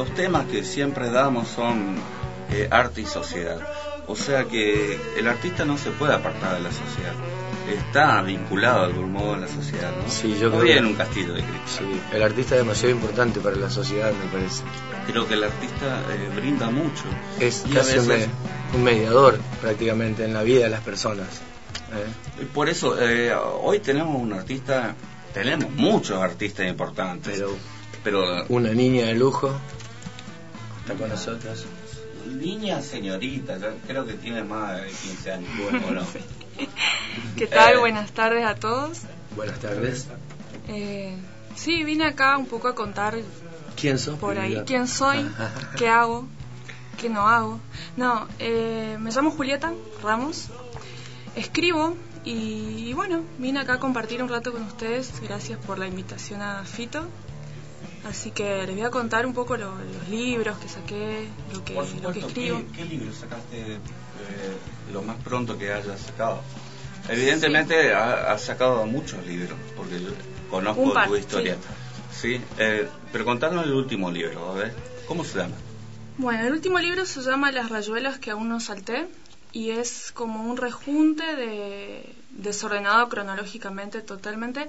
los temas que siempre damos son eh, arte y sociedad. O sea que el artista no se puede apartar de la sociedad. Está vinculado de algún modo a la sociedad, ¿no? Sí, yo creo que- en un castillo de cristal. Sí, el artista es demasiado importante para la sociedad, me parece. Creo que el artista eh, brinda mucho. Es Y casi un, veces- un mediador prácticamente en la vida de las personas. ¿eh? Por eso, eh, hoy tenemos un artista, tenemos muchos artistas importantes. Pero Pero una niña de lujo está con nosotros. niña señorita, creo que tiene más de 15 años. ¿Qué tal? Eh. Buenas tardes a todos. Buenas tardes. Eh, sí, vine acá un poco a contar ¿Quién sos? por ahí quién soy, qué hago, qué no hago. No, eh, me llamo Julieta Ramos, escribo y, bueno, vine acá a compartir un rato con ustedes. Gracias por la invitación a Fito. Así que les voy a contar un poco lo- los libros que saqué, lo que, Por lo que escribo. ¿qué, qué libro sacaste eh, lo más pronto que hayas sacado? Evidentemente ha- has sacado muchos libros, porque yo conozco par, tu historia. Sí, eh, pero contanos el último libro, a ver, ¿cómo se llama? Bueno, el último libro se llama Las rayuelas que aún no salté y es como un rejunte de desordenado cronológicamente totalmente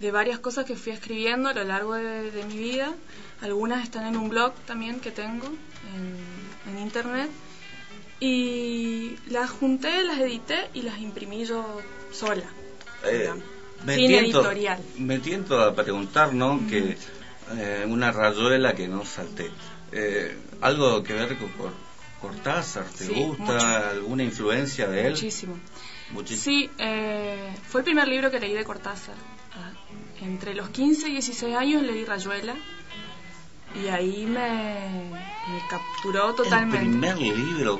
de varias cosas que fui escribiendo a lo largo de, de mi vida. Algunas están en un blog también que tengo en, en internet y las junté, las edité y las imprimí yo sola. Eh, me Sin tiento- editorial. Me tiento a preguntar, ¿no? Que eh, una rayuela que no salté. Eh, ¿Algo que ver con Cor- Cortázar? ¿Te Sí, gusta? mucho. ¿Alguna influencia de él? Muchísimo. Muchísimo. Sí, eh, fue el primer libro que leí de Cortázar. Entre los 15 y 16 años leí Rayuela y ahí me, me capturó El totalmente. primer libro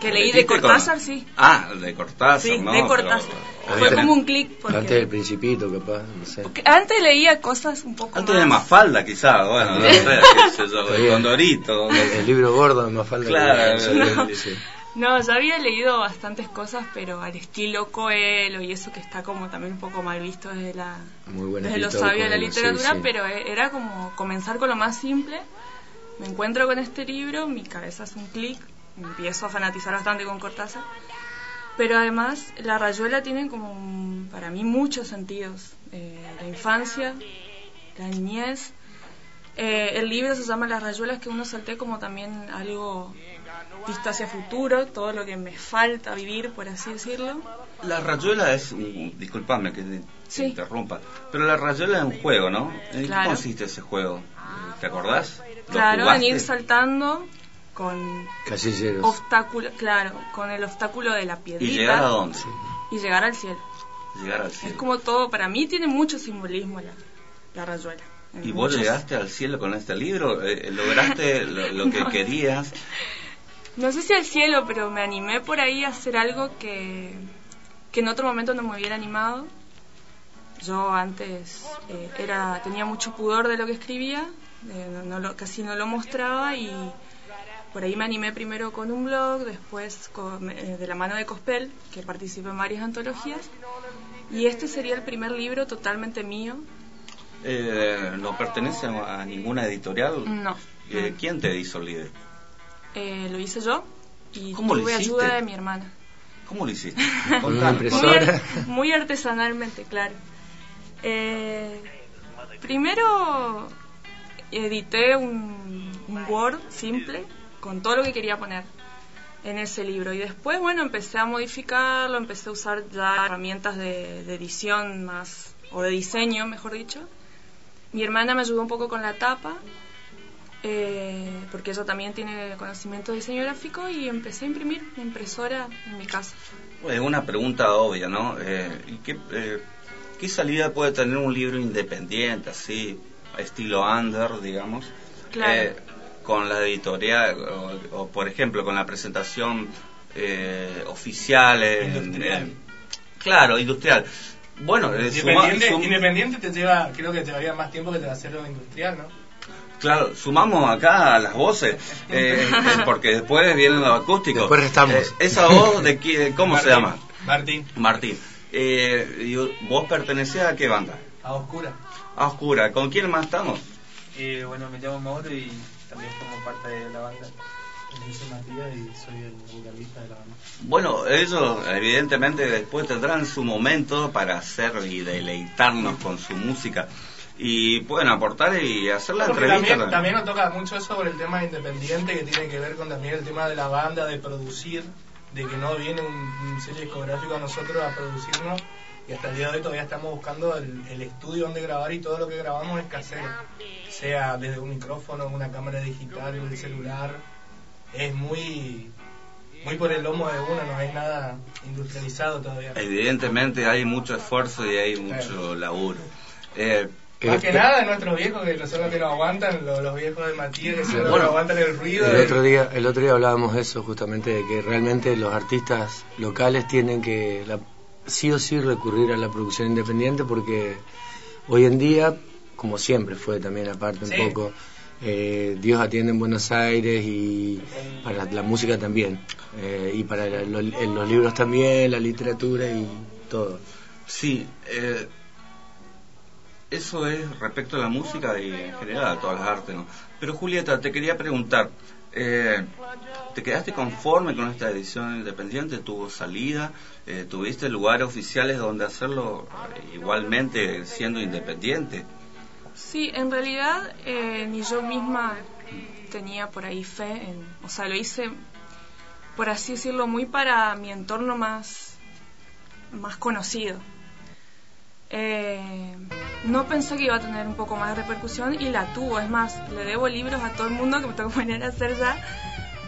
Que leí de leíste con- Cortázar, sí. Ah, de Cortázar, Sí, ¿no? de Pero, Cortázar. Fue obviamente- como un clic porque, Antes del Principito, capaz, no sé. porque antes leía cosas un poco Antes más... de Mafalda, quizás, bueno, no sé, qué sé yo, Está de bien. Condorito. El, el libro gordo más falta Claro, que no. sí. No, ya había leído bastantes cosas, pero al estilo Coelho y eso que está como también un poco mal visto desde la Muy desde lo sabio de la sí, literatura, sí. pero e- era como comenzar con lo más simple. Me encuentro con este libro, mi cabeza hace un clic, empiezo a fanatizar bastante con Cortázar. Pero además, la rayuela tiene como, para mí, muchos sentidos. Eh, la infancia, la niñez. Eh, el libro se llama Las rayuelas que uno salté como también algo vista hacia futuro, todo lo que me falta vivir, por así decirlo. La rayuela es, un- disculpame que te, Sí. interrumpa, pero la rayuela es un juego, ¿no? ¿En qué consiste ese juego? ¿Te acordás? ¿Lo Claro, en ir saltando con Casilleros. obstáculo, claro, con el obstáculo de la piedrita ¿Y llegar a dónde? y llegar al cielo. Llegar al cielo. Es como todo, para mí tiene mucho simbolismo la, la rayuela. ¿Y vos llegaste al cielo con este libro? Eh, ¿Lograste lo, lo que No. querías? No sé si al cielo, pero me animé por ahí a hacer algo que, que en otro momento no me hubiera animado. Yo antes eh, era tenía mucho pudor de lo que escribía, eh, no, no lo- casi no lo mostraba y por ahí me animé primero con un blog, después con- eh, de la mano de Cospel, que participa en varias antologías, y este sería el primer libro totalmente mío. Eh, ¿No pertenece a ninguna editorial? No, ¿Quién te hizo el libro? Eh, lo hice yo y ¿Cómo lo tuve ayuda de mi hermana. ¿Cómo lo hiciste? Con una Contanos. Muy, impresora. muy artesanalmente, claro. Eh, primero edité un, un Word simple con todo lo que quería poner en ese libro y después, bueno, empecé a modificarlo, empecé a usar ya herramientas de, de edición más, o de diseño, mejor dicho. Mi hermana me ayudó un poco con la tapa, eh, porque ella también tiene conocimiento de diseño gráfico y empecé a imprimir en impresora en mi casa. Es una pregunta obvia, ¿no? Eh, ¿y qué, eh, ¿Qué salida puede tener un libro independiente, así, estilo under, digamos, Claro. Eh, con la editorial, o, o, por ejemplo, con la presentación eh, oficial. en- Industrial. en- claro, industrial. Bueno, suma- Independiente, independiente te lleva, creo que te llevaría más tiempo que te va a hacerlo industrial, ¿no? Claro, sumamos acá las voces, eh, eh, porque después vienen los acústicos. Después restamos. Eh, esa voz de qui- ¿cómo se Martín, llama? Martín, Martín. Eh, y ¿Vos pertenecés a qué banda? a oscura. A Oscura. ¿Con quién más estamos? Eh, bueno, me llamo Mauro y también formo parte de la banda. Yo soy Matías y soy el vocalista de la banda. Bueno, ellos evidentemente después tendrán su momento para hacer y deleitarnos con su música y pueden aportar y hacer la entrevista. también, también nos toca mucho sobre el tema independiente que tiene que ver con también el tema de la banda, de producir, de que no viene un, un sello discográfico a nosotros a producirnos y hasta el día de hoy todavía estamos buscando el, el estudio donde grabar y todo lo que grabamos es casero, sea desde un micrófono, una cámara digital, un celular, es muy muy por el lomo de uno, no hay nada industrializado todavía. Evidentemente hay mucho esfuerzo y hay mucho laburo. Eh, Más que nada nuestros viejos que son los que nos aguantan, los, los viejos de Matías que son los que aguantan el ruido. El de- otro día, el otro día hablábamos de eso justamente de que realmente los artistas locales tienen que la- sí o sí recurrir a la producción independiente porque hoy en día, como siempre fue también aparte un Sí. poco, eh, Dios atiende en Buenos Aires y para la música también eh, y para la- lo- en los libros también, la literatura y todo. sí, eh, eso es respecto a la música y en general a todas las artes. ¿no? Pero Julieta, te quería preguntar, eh, ¿te quedaste conforme con esta edición independiente? ¿Tuvo salida? Eh, ¿Tuviste lugares oficiales donde hacerlo eh, igualmente siendo independiente? Sí, en realidad eh, ni yo misma tenía por ahí fe, en, o sea, lo hice, por así decirlo, muy para mi entorno más, más conocido. Eh, no pensé que iba a tener un poco más de repercusión y la tuvo, es más, le debo libros a todo el mundo que me tengo que poner a hacer ya,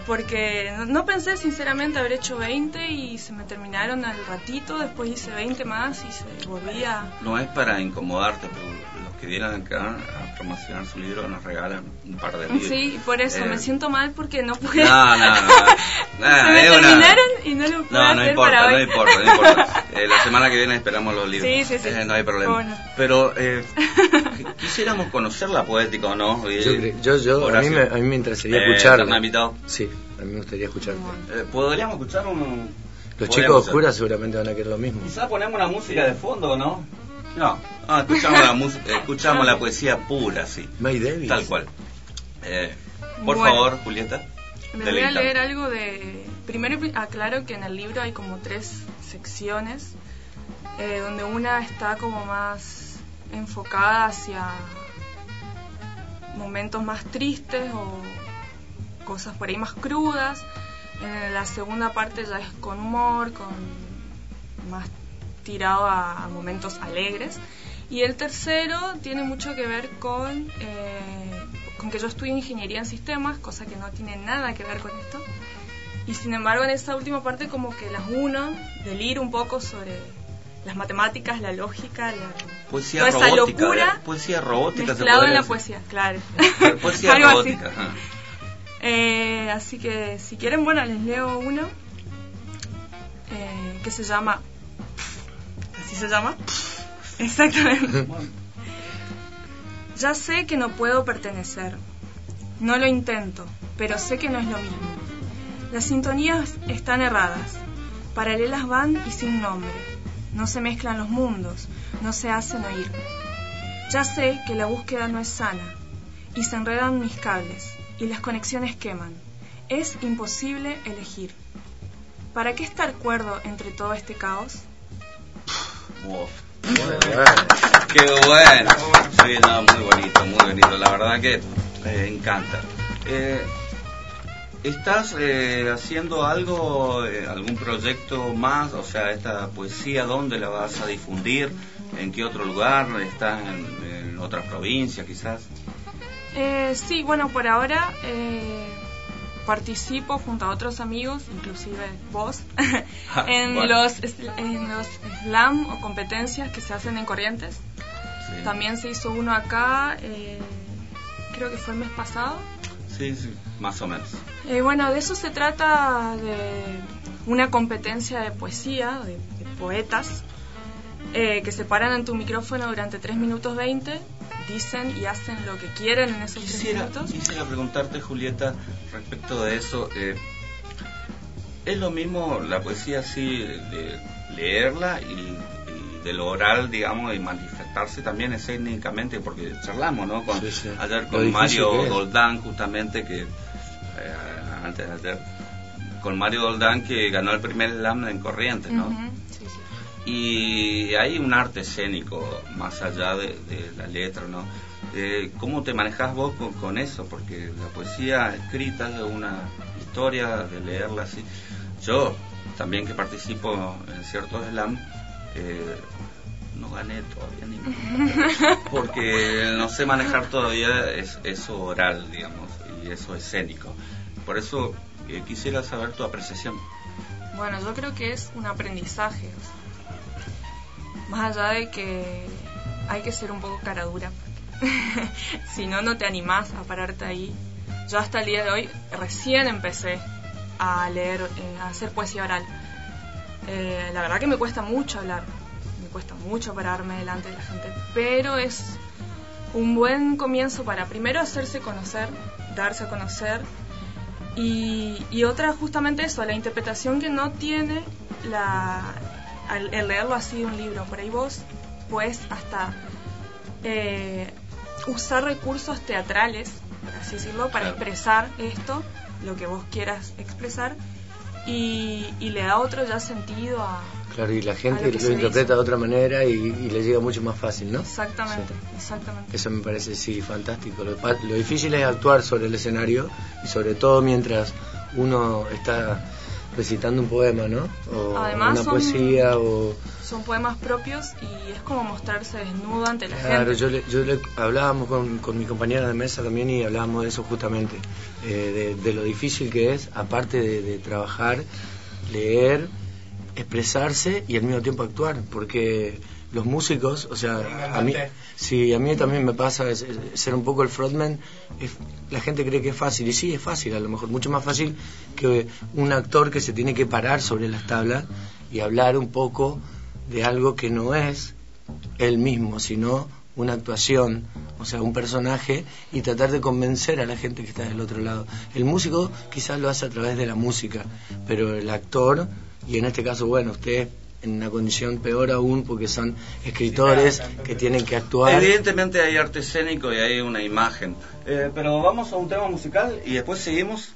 porque no, no pensé sinceramente haber hecho 20 y se me terminaron al ratito, después hice 20 más y se volvía... No es para incomodarte, pero los que vienen acá a promocionar su libro nos regalan un par de libros. Sí, por eso Eh, me siento mal porque no pude. No, no, no. no, Se me es una- terminaron y no lo pude No, no hacer importa, para no importa, no importa. Eh, la semana que viene esperamos los libros. Sí, sí, sí. Eh, no hay problema. Bueno. Pero eh, qu- quisiéramos conocer la poética, ¿o no? Y- Yo, yo, yo a, mí me, a mí me interesaría Eh, escucharla. Sí, a mí me gustaría escucharte. Eh, ¿Podríamos escuchar un...? Los chicos hacer- oscuras seguramente van a querer lo mismo. Quizá ponemos una música de fondo, ¿no? No, ah, escuchamos, la, música, escuchamos la poesía pura, sí. May Davis. Tal cual. Eh, por Bueno. favor, Julieta. Les voy a leer algo de... Primero aclaro que en el libro hay como tres secciones, eh, donde una está como más enfocada hacia momentos más tristes o cosas por ahí más crudas. En la segunda parte ya es con humor, con más tirado a, a momentos alegres. Y el tercero tiene mucho que ver con, eh, con que yo estudio ingeniería en sistemas, cosa que no tiene nada que ver con esto. Y sin embargo en esa última parte como que las uno, deliro un poco sobre las matemáticas, la lógica, la, Poesía toda esa robótica. locura ¿eh? Poesía robótica. se mezclado en podría la decir. poesía, claro. Poesía robótica. ajá. Eh, así que si quieren, bueno, les leo uno eh, que se llama... ¿Así se llama? Exactamente. Ya sé que no puedo pertenecer. No lo intento, pero sé que no es lo mismo. Las sintonías están erradas. Paralelas van y sin nombre. No se mezclan los mundos, no se hacen oír. Ya sé que la búsqueda no es sana y se enredan mis cables y las conexiones queman. Es imposible elegir. ¿Para qué estar cuerdo entre todo este caos? Uf. Qué bueno. Sí, no, muy bonito, muy bonito. La verdad que eh, encanta. Eh, ¿Estás eh, haciendo algo, eh, algún proyecto más? O sea, esta poesía, ¿dónde la vas a difundir? ¿En qué otro lugar? ¿Estás en, en otra provincia quizás? Eh, sí, bueno, por ahora eh, participo junto a otros amigos, inclusive vos, en, Bueno. los, en los slam o competencias que se hacen en Corrientes. Sí. También se hizo uno acá, eh, creo que fue el mes pasado. Sí, sí, más o menos. Eh, bueno, de eso se trata de una competencia de poesía, de, de poetas, eh, que se paran en tu micrófono durante 3 minutos 20, dicen y hacen lo que quieren en esos 3 Quisiera, minutos. quisiera preguntarte, Julieta, respecto de eso. eh, ¿Es lo mismo la poesía así, de leerla y, y de lo oral, digamos, y manifestarse también escénicamente? Porque charlamos, ¿no? Con, Sí, sí. Ayer con Mario. Doldán, justamente, que eh, antes de ayer, con Mario Doldán, que ganó el primer slam en Corrientes, ¿no? Y hay un arte escénico más allá de, de la letra, ¿no? Eh, ¿Cómo te manejas vos con, con eso? Porque la poesía escrita es una historia, de leerla así. Yo, también que participo en ciertos slam, eh, no gané todavía ninguno. Porque no sé manejar todavía es- eso oral, digamos, y eso escénico. Por eso eh, quisiera saber tu apreciación. Bueno, yo creo que es un aprendizaje. o sea, más allá de que hay que ser un poco cara dura. si no, no te animás a pararte ahí. Yo hasta el día de hoy recién empecé a leer, eh, a hacer poesía oral. Eh, la verdad que me cuesta mucho hablar, me cuesta mucho pararme delante de la gente, pero es un buen comienzo para primero hacerse conocer, darse a conocer y, y otra justamente eso, la interpretación que no tiene la, al, el leerlo así de un libro. Por ahí vos puedes hasta eh, usar recursos teatrales, por así decirlo, para expresar esto, lo que vos quieras expresar, y, y le da otro ya sentido a... Claro, y la gente lo interpreta dice. de otra manera y, y le llega mucho más fácil, ¿no? Exactamente, Sí. exactamente. Eso me parece, sí, fantástico. Lo, lo difícil es actuar sobre el escenario y sobre todo mientras uno está recitando un poema, ¿no? O Además una son- poesía o... Son poemas propios y es como mostrarse desnudo ante la Claro, gente. yo, le, yo le- hablábamos con, con mi compañera de mesa también y hablábamos de eso justamente, eh, de, de lo difícil que es, aparte de, de trabajar, leer, expresarse y al mismo tiempo actuar, porque los músicos, o sea, a mí, sí, a mí también me pasa es- es ser un poco el frontman, es- la gente cree que es fácil, y sí, es fácil, a lo mejor mucho más fácil que un actor que se tiene que parar sobre las tablas y hablar un poco de algo que no es él mismo, sino una actuación, o sea, un personaje y tratar de convencer a la gente que está del otro lado. El músico quizás lo hace a través de la música, pero el actor, y en este caso, bueno, usted en una condición peor aún porque son escritores que tienen que actuar. Evidentemente hay arte escénico y hay una imagen. Eh, pero vamos a un tema musical y después seguimos.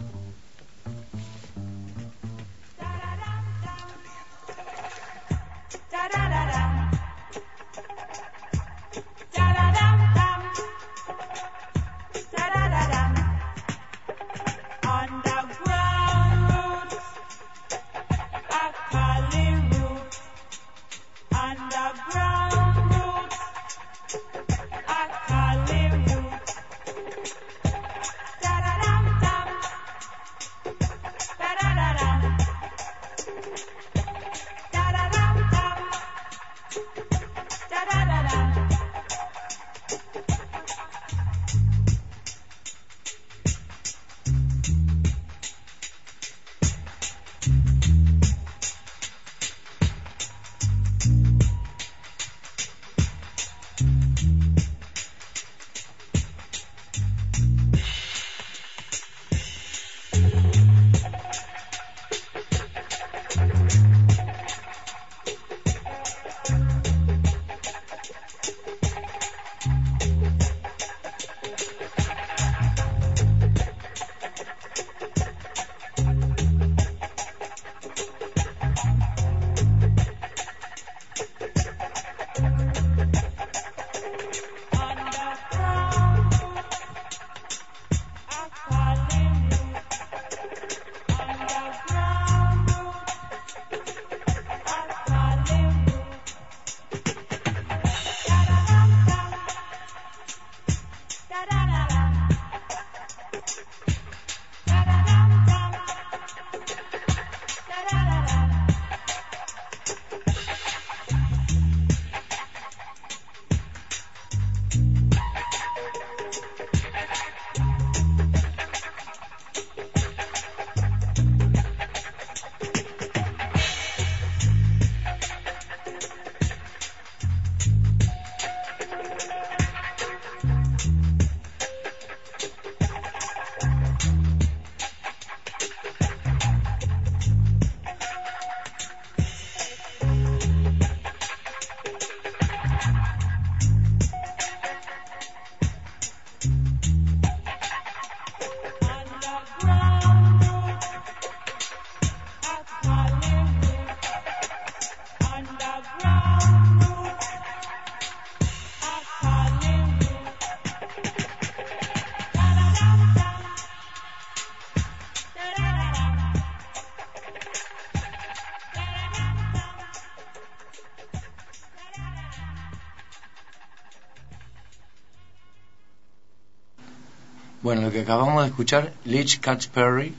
Bueno, lo que acabamos de escuchar, Leach Catch Perry,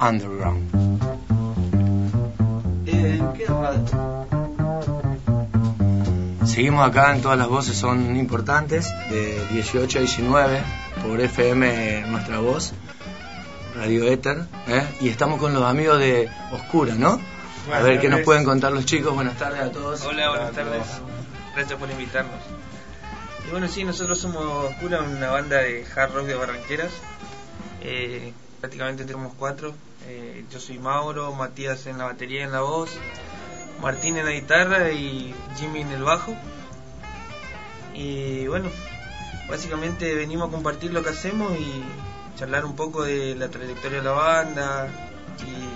Underground. Eh. Seguimos acá en todas las voces son importantes, de 18 a 19, por FM Nuestra Voz, Radio Éter, ¿eh? y estamos con los amigos de Oscura, ¿no? a ver qué nos pueden contar los chicos. Buenas tardes a todos. Hola, buenas tardes. Gracias por invitarnos. Bueno, sí, nosotros somos Oscura, una banda de hard rock de Barranqueras. Eh, prácticamente tenemos cuatro. Eh, yo soy Mauro, Matías en la batería y en la voz, Martín en la guitarra y Jimmy en el bajo. Y bueno, básicamente venimos a compartir lo que hacemos y charlar un poco de la trayectoria de la banda y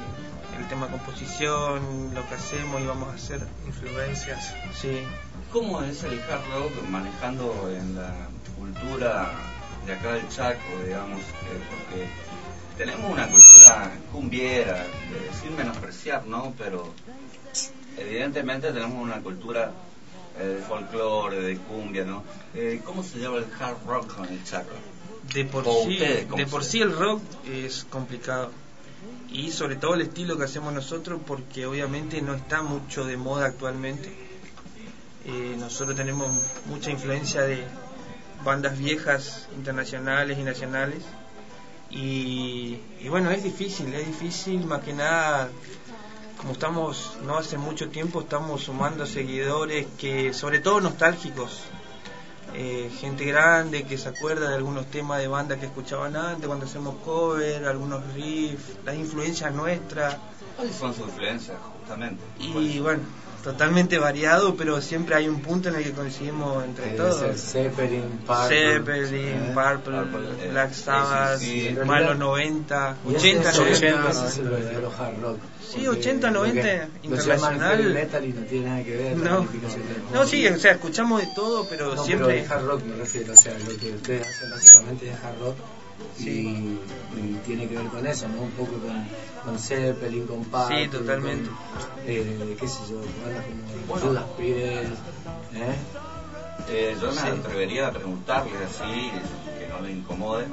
el tema composición, lo que hacemos y vamos a hacer. Influencias. Sí. ¿Cómo es el hard rock manejando en la cultura de acá del Chaco, digamos? Porque tenemos una cultura cumbiera, eh, sin menospreciar, ¿no? Pero evidentemente tenemos una cultura eh, de folclore, de cumbia, ¿no? Eh, ¿Cómo se lleva el hard rock en el Chaco? De por O sí, ustedes, ¿cómo de por sí el rock es complicado. Y sobre todo el estilo que hacemos nosotros porque obviamente no está mucho de moda actualmente. Eh, nosotros tenemos mucha influencia de bandas viejas, internacionales y nacionales. Y, y bueno, es difícil, es difícil más que nada, como estamos no hace mucho tiempo, estamos sumando seguidores que, sobre todo nostálgicos, eh, gente grande que se acuerda de algunos temas de banda que escuchaban antes cuando hacemos cover, algunos riffs, las influencias nuestras ¿Cuáles son sus influencias, justamente? y bueno, totalmente variado, pero siempre hay un punto en el que coincidimos entre ser todos. Zeppelin, Purple, Zeppelin, ¿eh? Purple, Purple, eh, Black Sabbath, sí, sí, sí. más los 90, Y ese 80, es- 90. ese es el verdadero hard rock. Sí, Porque 80, lo que- 90, lo llaman internacional. metal y no tiene nada que ver. No, no, rock. sí, o sea, escuchamos de todo, pero No, siempre... pero el hard rock me refiero, o sea, lo que ustedes hacen básicamente es hard rock y, y tiene que ver con eso, ¿no? Un poco con, con Zeppelin, con Sí, totalmente. con, eh, qué sé yo, bandas como Bueno. Judas Priest, ¿eh? Eh, yo me Sí. atrevería a preguntarle así, que no le incomode,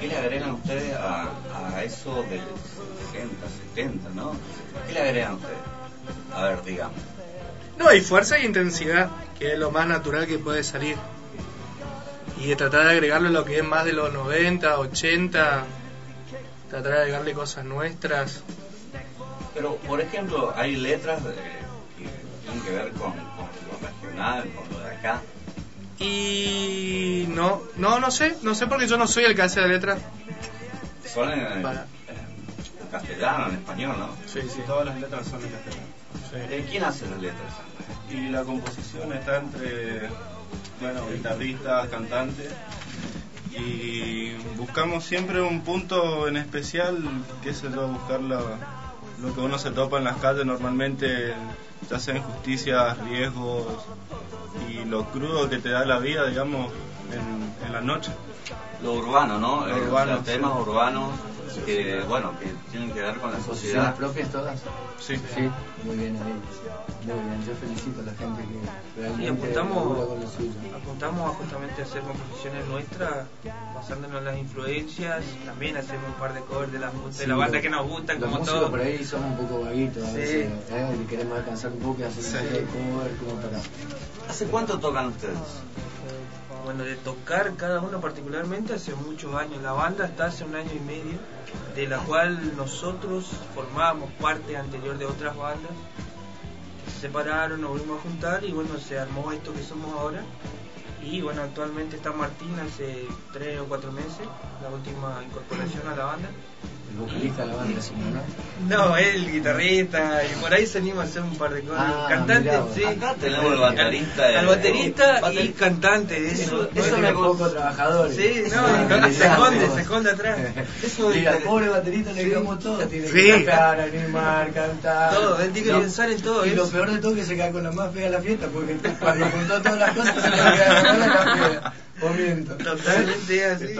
¿qué le agregan ustedes a, a eso del 60, 70, no? ¿Qué le agregan ustedes? A ver, digamos. No, y fuerza y intensidad, que es lo más natural que puede salir. Y de tratar de agregarle lo que es más de los 90, 80, tratar de agregarle cosas nuestras. Pero, por ejemplo, hay letras de- que tienen que ver con, con lo regional, con lo de acá. Y no, no, no sé, no sé porque yo no soy el que hace la letra. Son en, Para. Castellano, en español, ¿no? Sí, sí. Todas las letras son en castellano. Eh, ¿Quién hace las letras? Y la composición está entre, bueno, guitarristas, cantantes. Y buscamos siempre un punto en especial, qué sé yo, buscar la- lo que uno se topa en las calles normalmente, ya sea injusticias, riesgos y lo crudo que te da la vida, digamos, en, en la noche. Lo urbano, ¿no? Lo Eh, urbano, temas sí. urbanos que, bueno, que tienen que ver con la ¿Posiciones sociedad. propias todas? Sí. Sí, muy bien ahí. Muy bien, yo felicito a la gente que realmente Y apuntamos, con lo suyo. apuntamos a justamente hacer composiciones nuestras basándonos en las influencias, también hacemos un par de covers de la, de Sí, la banda los- que nos gustan, los como todo. por ahí son un poco vaguitos a Sí. veces, ¿eh? y queremos alcanzar un poco y hacer Sí. un poco de cover como para... ¿Hace cuánto tocan ustedes? Bueno, de tocar cada uno particularmente hace muchos años. La banda está hace un año y medio, de la cual nosotros formábamos parte anterior de otras bandas. Se separaron, nos volvimos a juntar y bueno, se armó esto que somos ahora. Y bueno, actualmente está Martín hace tres o cuatro meses, la última incorporación a la banda. El vocalista de la banda, si no, ¿no? No, él, guitarrista, y por ahí salimos a hacer un par de cosas. Ah, cantante, mirá sí. Acá tenemos el baterista. Al el- baterista y cantante. Eso, Eso, eso me poco trabajadores. Sí, no, no, se esconde, se esconde atrás. Eso Mira, el pobre baterista le digamos todo, tiene Sí. que cantar, animar, cantar. Todo, él tiene que pensar en todo Y lo peor de todo es que se cae con la más fea de la fiesta, porque cuando juntó todas las cosas se le queda la más fea. O miento. Totalmente así.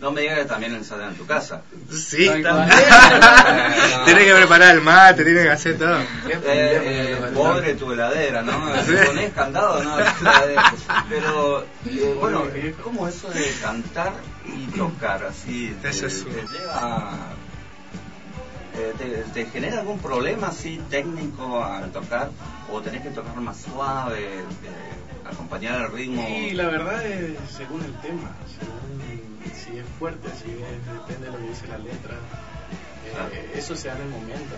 No me digas que también ensayas en tu casa. Sí, también. cual. tiene que preparar el mate, tiene que hacer todo. Eh, eh, pobre tu heladera, ¿no? Si ponés candado, ¿no? Pero, eh, bueno, ¿cómo eso de cantar y tocar así? ¿Te, Eso sí. te lleva... eh, te, te genera algún problema así técnico al tocar? ¿O tenés que tocar más suave, eh, acompañar el ritmo? Y la verdad es según el tema, según si es fuerte, si es, depende de lo que dice la letra. Eh, Claro. Eso se da en el momento.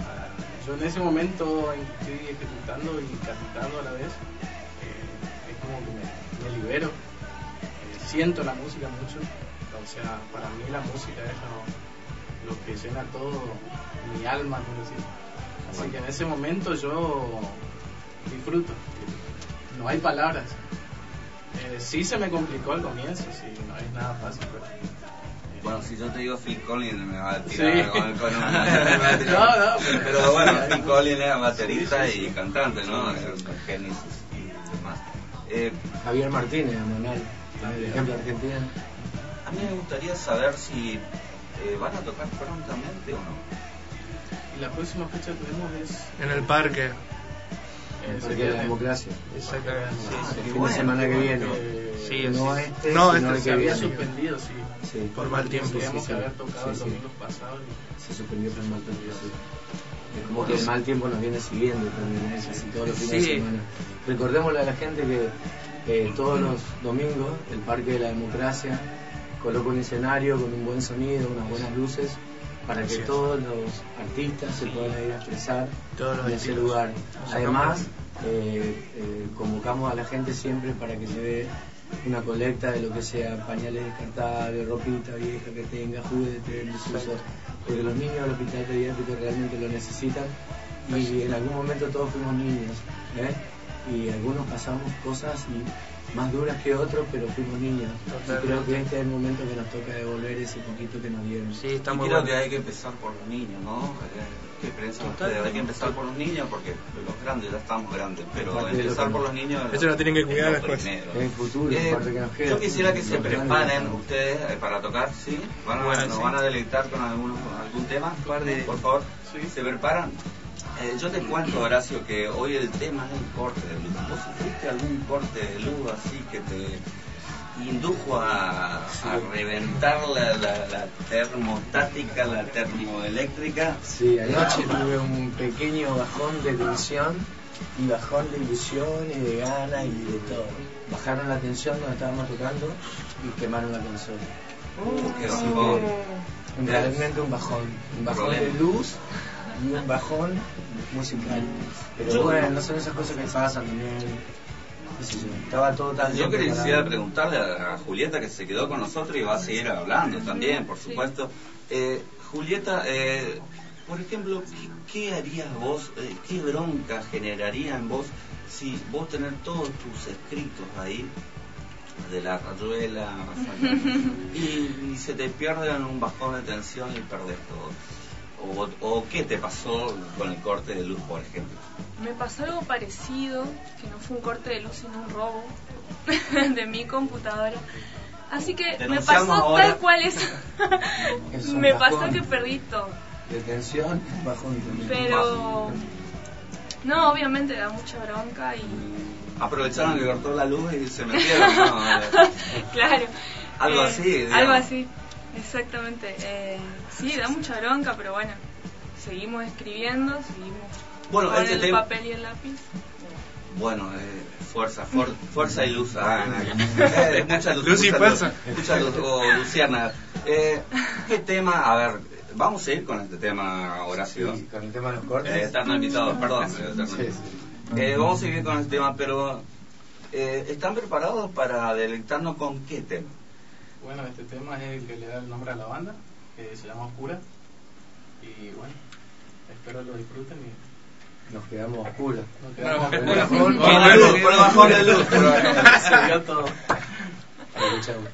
Ah, yo en ese momento estoy ejecutando y cantando a la vez, eh, es como que me, me libero. Eh, siento la música mucho. O sea, para mí la música es lo, lo que llena todo mi alma, por decir. Así que en ese momento yo disfruto. No hay palabras. Eh, sí se me complicó al comienzo, sí, no es nada fácil, pero... eh, Bueno, si yo te digo Phil Collins me va a tirar Sí. con, tirar. No, no, pero- pero, bueno, Phil Collins era baterista Sí, sí, sí. y cantante, ¿no? Genesis y demás. Eh, Javier Martínez, Manuel, el ejemplo argentino. a mí me gustaría saber si eh, van a tocar prontamente o no. Y la próxima fecha que tenemos es... En el parque. Eh, Porque sería la de- democracia. Exactamente. El fin bueno, de semana que viene. eh, Sí, no sí. este, No, este el Se que había viene. suspendido, sí. Sí, Por mal tiempo. Teníamos sí, que sí. haber tocado Sí, el sí. domingo pasado. y- se suspendió por el mal tiempo. sí. Es como que el mal tiempo nos viene siguiendo también, es así todos los fines Sí. de semana. Recordémosle a la gente que eh, todos los domingos el Parque de la Democracia coloca un escenario con un buen sonido, unas buenas luces, para que todos los artistas se puedan ir a expresar en ese lugar. Además, eh, eh, convocamos a la gente siempre para que lleve una colecta de lo que sea, pañales descartables, ropita vieja que tenga, juguetes, desusos, porque los niños del hospital pediátrico realmente lo necesitan. Y en algún momento todos fuimos niños, ¿eh? y algunos pasamos cosas y más duras que otros, pero fuimos niños. Y creo que este es el momento que nos toca devolver ese poquito que nos dieron. Sí, está y muy creo bueno. que hay que empezar por los niños, ¿no? Eh, ¿Qué piensan ustedes? Hay que empezar por los niños porque los grandes ya estamos grandes, pero Aparte de lo empezar por los niños Eso lo tienen que cuidar después. primero. Es el futuro, Eh, la parte que nos queda. yo quisiera que se preparen ustedes eh, para tocar, ¿sí? ¿Van a, Bueno, ¿Nos sí. van a deleitar con algún, algún tema? par de- Por favor, Sí. ¿se preparan? Eh, yo te cuento, Horacio, que hoy el tema es el corte de luz. ¿Vos sufriste algún corte de luz así que te indujo a, a reventar la, la, la termostática, la termoeléctrica? Sí, anoche tuve un pequeño bajón de tensión y bajón de ilusión y de ganas y de todo. Bajaron la tensión cuando estábamos tocando y quemaron la consola. Qué Así bajón. realmente un bajón. Un bajón de luz y un bajón musical. Pero Yo- bueno, no son esas cosas que pasan también. qué sé yo, Estaba todo tan Yo preparado. preguntarle a, a Julieta que se quedó con nosotros y va a seguir hablando también, por supuesto. Eh, Julieta, eh, por ejemplo, ¿qué, qué harías vos, eh, qué bronca generaría en vos si vos tener todos tus escritos ahí de la rayuela y, y se te pierde en un bajón de tensión y perdés todo? O, ¿O qué te pasó con el corte de luz, por ejemplo? Me pasó algo parecido, que no fue un corte de luz, sino un robo de mi computadora. Así que me pasó ahora. tal cual es. Me pasó bajón. que perdí todo. De tensión, bajón también. Pero. No, obviamente da mucha bronca y. Aprovecharon que cortó la luz y se metieron, ¿no? Claro. Algo Eh, así, digamos. Algo así, exactamente. Eh, sí, da mucha bronca, pero bueno, seguimos escribiendo, seguimos Bueno, con este el tema- papel y el lápiz. Bueno, eh, fuerza, for- fuerza y luz. Ah, no. Eh, mucha luz, Luz y mucha fuerza. Mucha luz, o Luciana. Eh, ¿Qué tema? A ver, vamos a ir con este tema, Horacio. Sí, con el tema de los cortes. Eh, eterno invitado, perdón. eh, eterno Sí, sí. Eh, vamos a seguir con este tema, pero eh, ¿están preparados para deleitarnos con qué tema? Bueno, este tema es el que le da el nombre a la banda, que se llama Oscura. Y bueno, espero lo disfruten y Nos quedamos oscuros. nos quedamos bajón, Por la luz, por de luz. Se dio todo.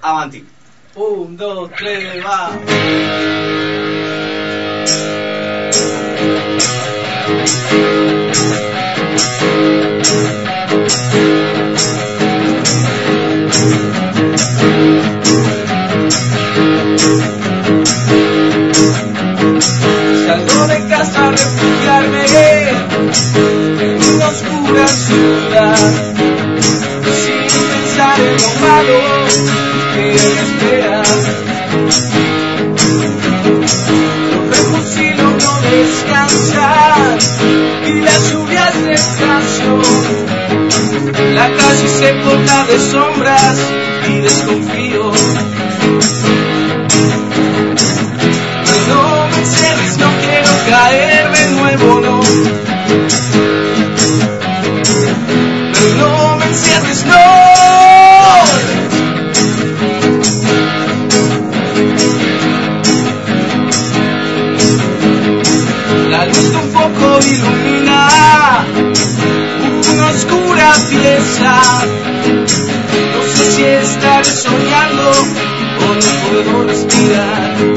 Avanti. Un, dos, tres, va. refugiarme en una oscura ciudad, sin pensar en lo malo que me espera. No refugio, no descansar, y las lluvias descanso. La calle se corta de sombras y desconfío. O no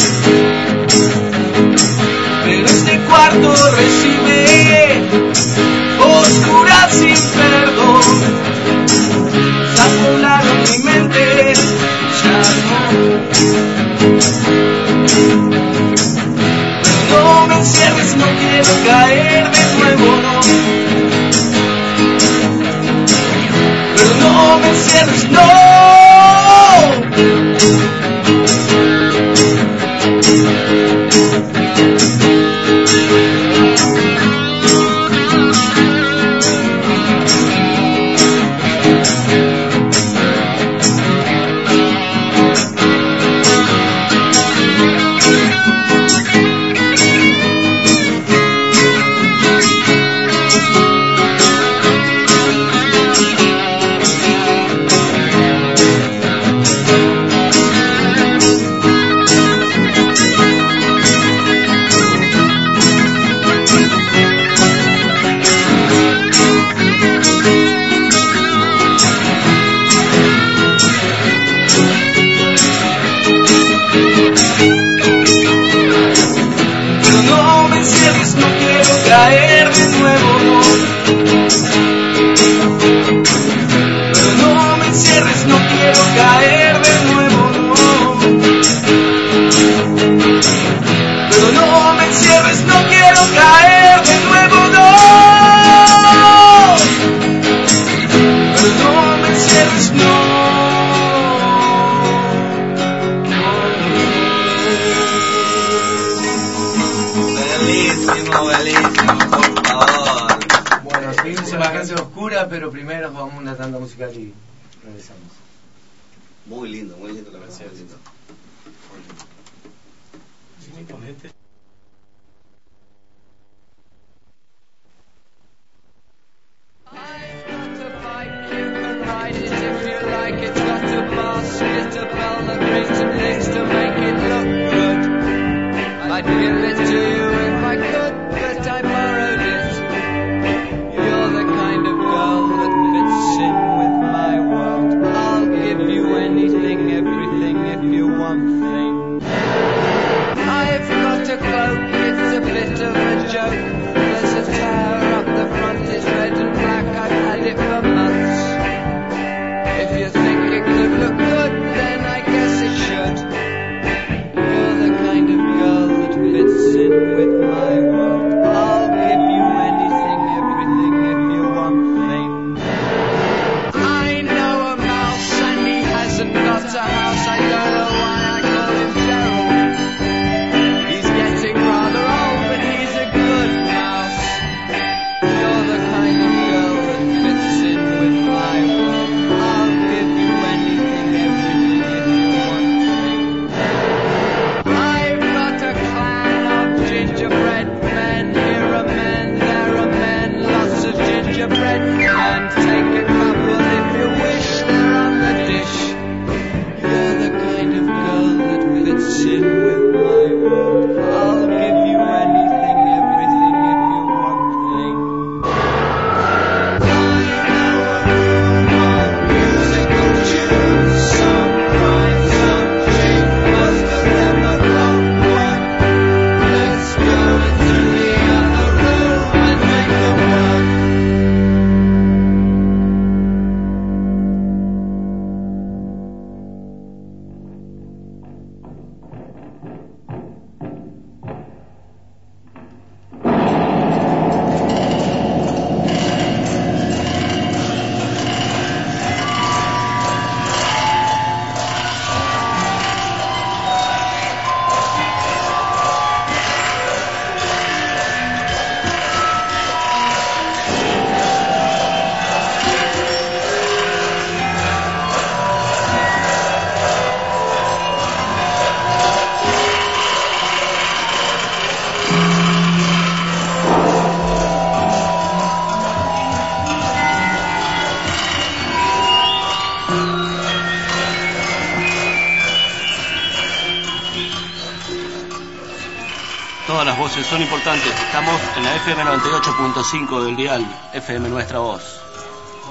98.5 del dial, FM Nuestra Voz.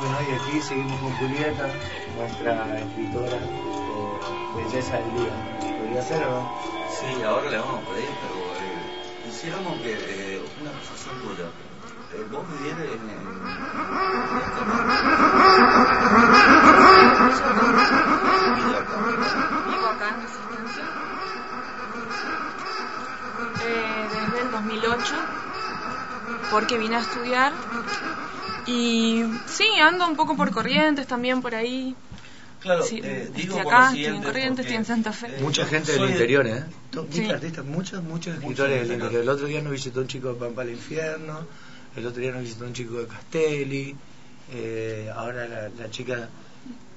Bueno, y aquí seguimos con Julieta, nuestra escritora de Belleza del Día. ¿Podría ser o no? Sí, ahora le vamos a pedir, pero eh, quisiéramos que eh, una posición tuya. Eh, vos vivís en, en, acá en Resistencia. Eh, desde el 2008, porque vine a estudiar. Y sí, ando un poco por Corrientes también por ahí. Claro, Sí, eh, digo estoy acá, estoy en Corrientes, estoy en Santa Fe. Mucha gente del interior, ¿eh? Sí. viste artistas, muchos, muchos escritores del interior. El otro día nos visitó un chico de Pampa al Infierno, el otro día nos visitó un chico de Castelli, eh, ahora la, la chica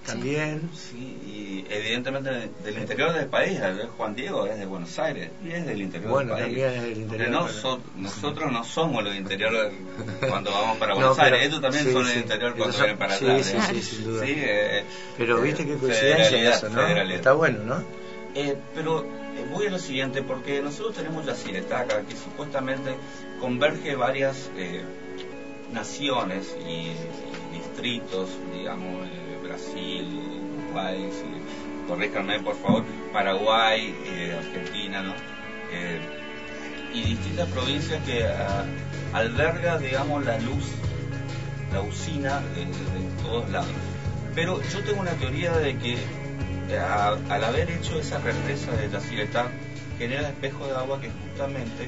también. Sí, y evidentemente del interior del país, Juan Diego es de Buenos Aires y es del interior Bueno, del país. también es del interior, no so- nosotros no somos los interiores cuando vamos para No, Buenos pero- Aires, ellos también sí, son el interior cuando vienen para atrás. sí, ¿eh? sí, sin duda. Sí, eh, Pero eh, viste qué coincidencia eso, ¿no? Está bueno, ¿no? Eh, pero voy a lo siguiente, porque nosotros tenemos Yaciretaca, que supuestamente converge varias eh, naciones y, y distritos, digamos, Brasil, Uruguay, corríjanme por favor, Paraguay, eh, Argentina, ¿no? Eh, y distintas provincias que ah, alberga, digamos, la luz, la usina de, de todos lados. Pero yo tengo una teoría de que eh, a- al haber hecho esa represa de Yacyretá, genera espejo de agua que justamente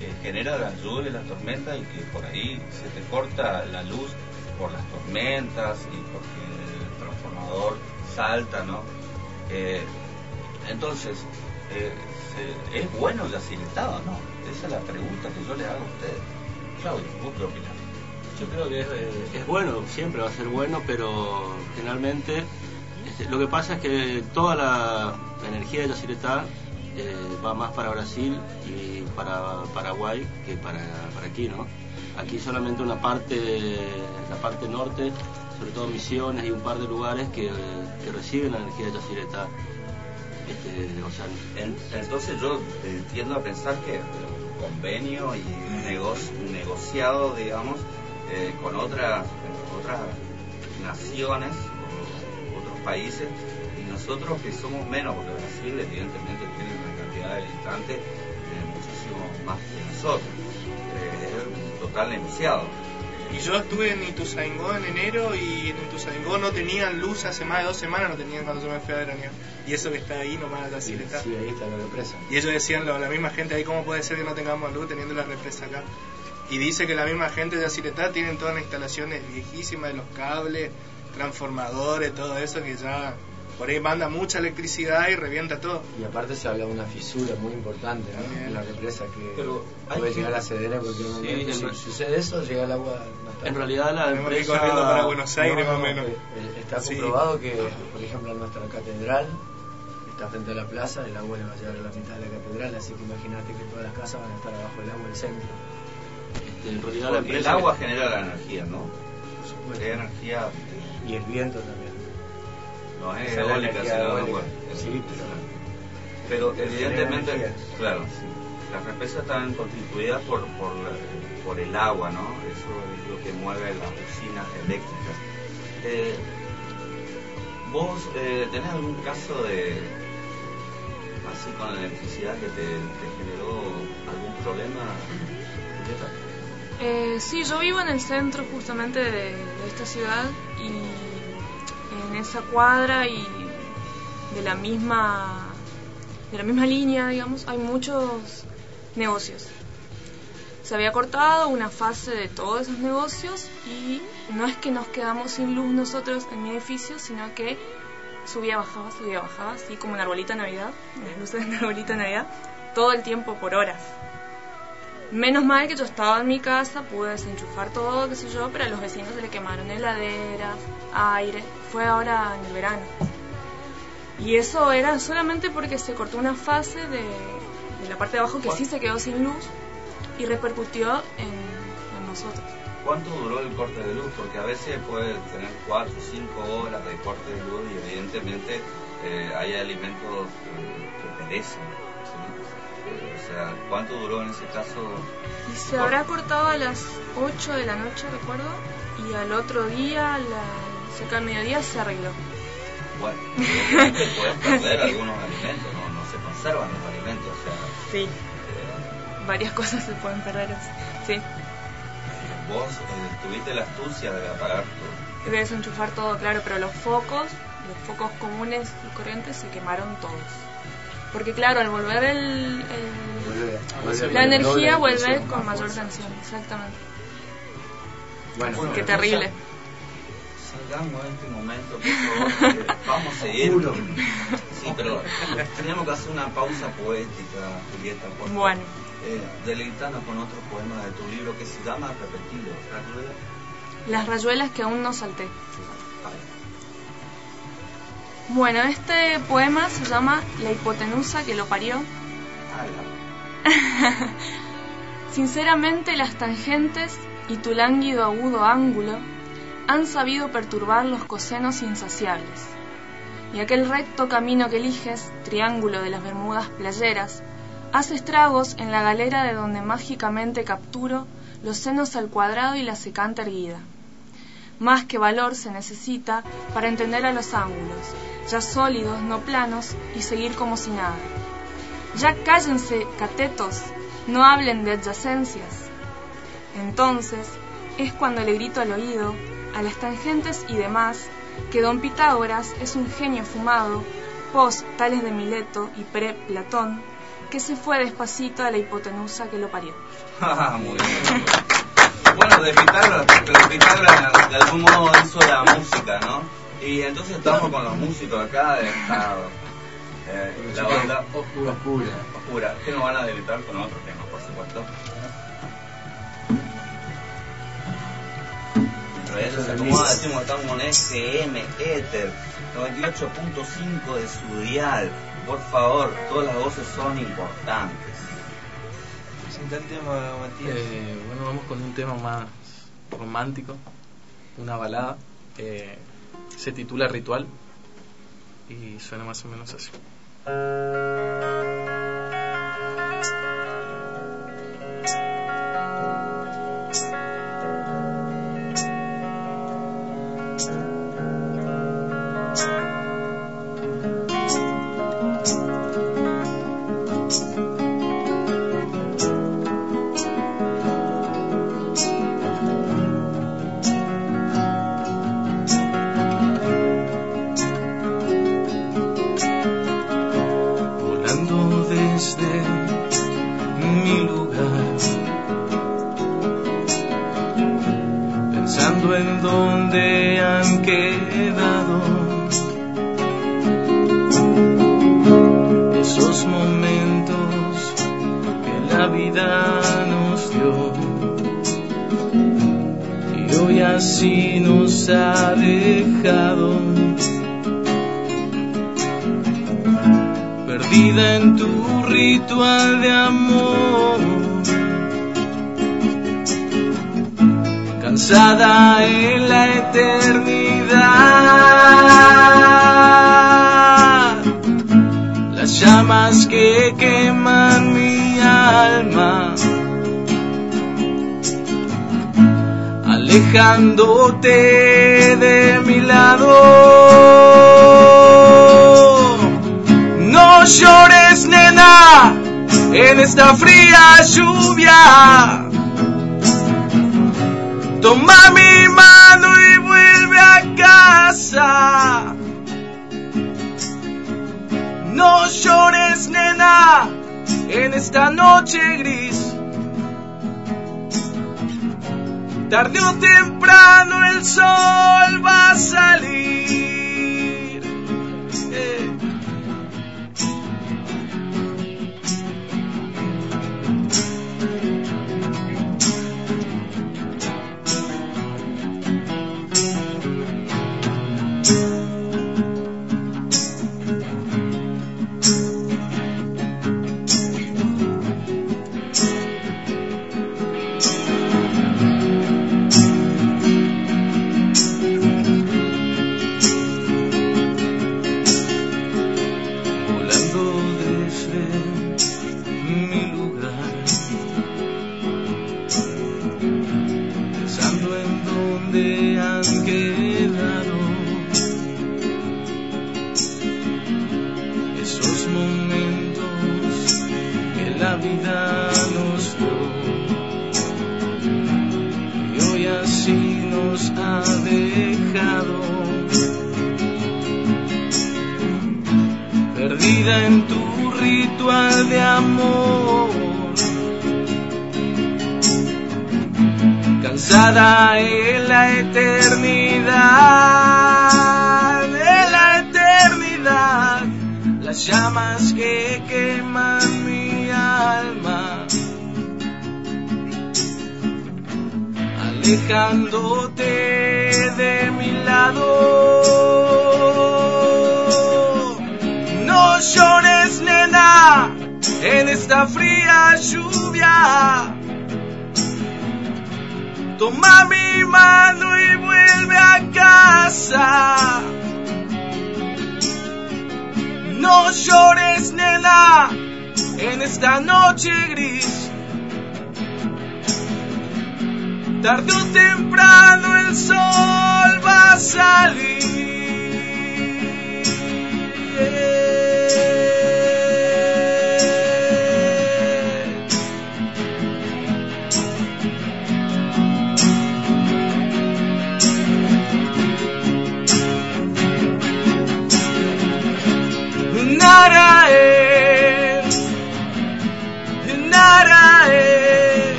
eh, genera las lluvias las tormentas y que por ahí se te corta la luz por las tormentas y porque transformador salta, ¿no? Eh, entonces, eh, ¿es bueno Yacyretá o no? Esa es la pregunta que yo le hago a ustedes. Claudio, ¿vos qué? Yo creo que es, eh, es bueno, siempre va a ser bueno, pero generalmente este, lo que pasa es que toda la, la energía de Yacyretá eh, va más para Brasil y para Paraguay que para, para aquí, ¿no? Aquí solamente una parte, la parte norte, sobre todo Misiones y un par de lugares que, que reciben la energía de Yacyretá. Este, o sea, En- Entonces yo tiendo a pensar que un convenio y un, negocio, negociado, digamos, eh, con otras, otras naciones o otros países, y nosotros que somos menos, porque Brasil evidentemente tiene una cantidad de habitantes eh, muchísimo más que nosotros. Eh, es un total negociado. Y yo estuve en Ituzaingó en enero y en Ituzaingó no tenían luz hace más de dos semanas, no tenían cuando yo me fui a veranear. Y eso que está ahí nomás, así Sí, está. sí, ahí está la represa. Y ellos decían, lo- la misma gente ahí, ¿cómo puede ser que no tengamos luz teniendo la represa acá? Y dice que la misma gente de Aciretá tienen todas las instalaciones viejísimas de los cables, transformadores, todo eso que ya por ahí manda mucha electricidad y revienta todo. Y aparte se habla de una fisura muy importante ¿no? En la represa que Pero puede que- llegar a ceder en cualquier momento. en si sucede eso, llega el agua. en realidad la ir empresa... corriendo para Buenos Aires, No, más o no, menos. eh, Está Sí. comprobado que, por ejemplo, nuestra catedral está frente a la plaza, el agua le va a llegar a la mitad de la catedral, así que imagínate que todas las casas van a estar abajo del agua del centro. este, en realidad la el agua genera la energía, ¿no? Por supuesto. Es energía, Y el viento también. No es eólica, eólica. bueno, Sí, pero Pero evidentemente, energía. claro, sí. las represas están constituidas por, por, la- por el agua, ¿no? Eso es lo que mueve las usinas eléctricas. Eh, ¿Vos eh, tenés algún caso de, así con la electricidad, que te, te generó algún problema? Eh, sí, yo vivo en el centro justamente de, de esta ciudad y en esa cuadra y de la misma de la misma línea, digamos, hay muchos negocios. Se había cortado una fase de todos esos negocios y no es que nos quedamos sin luz nosotros en mi edificio, sino que subía, bajaba, subía, bajaba, así como una arbolita de Navidad, las luces de una arbolita de Navidad, todo el tiempo por horas. Menos mal que yo estaba en mi casa, pude desenchufar todo, qué sé yo, pero a los vecinos se le quemaron heladeras, aire. Fue ahora en el verano. Y eso era solamente porque se cortó una fase de, de la parte de abajo que sí se quedó sin luz y repercutió en, en nosotros. ¿Cuánto duró el corte de luz? Porque a veces puede tener 4 o 5 horas de corte de luz y evidentemente eh, hay alimentos eh, que perecen. ¿sí? Eh, o sea, ¿cuánto duró en ese caso? Y se habrá cortado a las 8 de la noche, recuerdo, y al otro día, a la, cerca del mediodía, se arregló. Bueno, puedes perder algunos alimentos, ¿no? No se conservan los alimentos, o sea, Sí, eh, varias cosas se pueden perder. Sí, vos eh, tuviste la astucia de apagar tu... de desenchufar todo, claro, pero los focos, los focos comunes y corrientes se quemaron todos. Porque claro, al volver el, el- Vuelve- vuelve la energía vuelve con mayor tensión, exactamente. Bueno, Qué terrible. Salgamos de este momento, por favor, vamos a seguir. Oscuro. Sí, pero tenemos que hacer una pausa poética, Julieta, por favor. Bueno. Eh, deleitanos con otro poema de tu libro que se llama Repetido, ¿recuerdas? Las rayuelas que aún no salté. Bueno, este poema se llama La hipotenusa que lo parió. Sinceramente las tangentes y tu lánguido agudo ángulo han sabido perturbar los cosenos insaciables. Y aquel recto camino que eliges, triángulo de las Bermudas playeras, hace estragos en la galera de donde mágicamente capturo los senos al cuadrado y la secante erguida. Más que valor se necesita para entender a los ángulos, ya sólidos, no planos, y seguir como si nada. Ya cállense, catetos, no hablen de adyacencias. Entonces es cuando le grito al oído, a las tangentes y demás, que don Pitágoras es un genio fumado, post tales de Mileto y pre-Platón, que se fue despacito a la hipotenusa que lo parió. Ah, Muy bien. Bueno, de Pitágoras, pero Pitágoras de algún modo hizo la música, ¿no? Y entonces estamos con los músicos acá de esta, eh, la banda Oscura. Oscura. Oscura, que nos van a deleitar con otro tema, por supuesto. Se acomoda, decimos, estamos con FM Ether 98.5 de su dial. Por favor, todas las voces son importantes. Presenta el tema, Matías. Eh, bueno, vamos con un tema más romántico, una balada. eh, se titula Ritual y suena más o menos así. Alejándote de mi lado. No llores, nena, en esta fría lluvia. Toma mi mano y vuelve a casa. No llores, nena, en esta noche gris. Tarde o temprano el sol va a salir. No llores, nena, en esta fría lluvia. Toma mi mano y vuelve a casa. No llores, nena, en esta noche gris. Tarde o temprano el sol va a salir.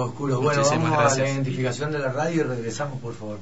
Oscuros. Bueno, vamos a gracias. la identificación de la radio y regresamos, por favor.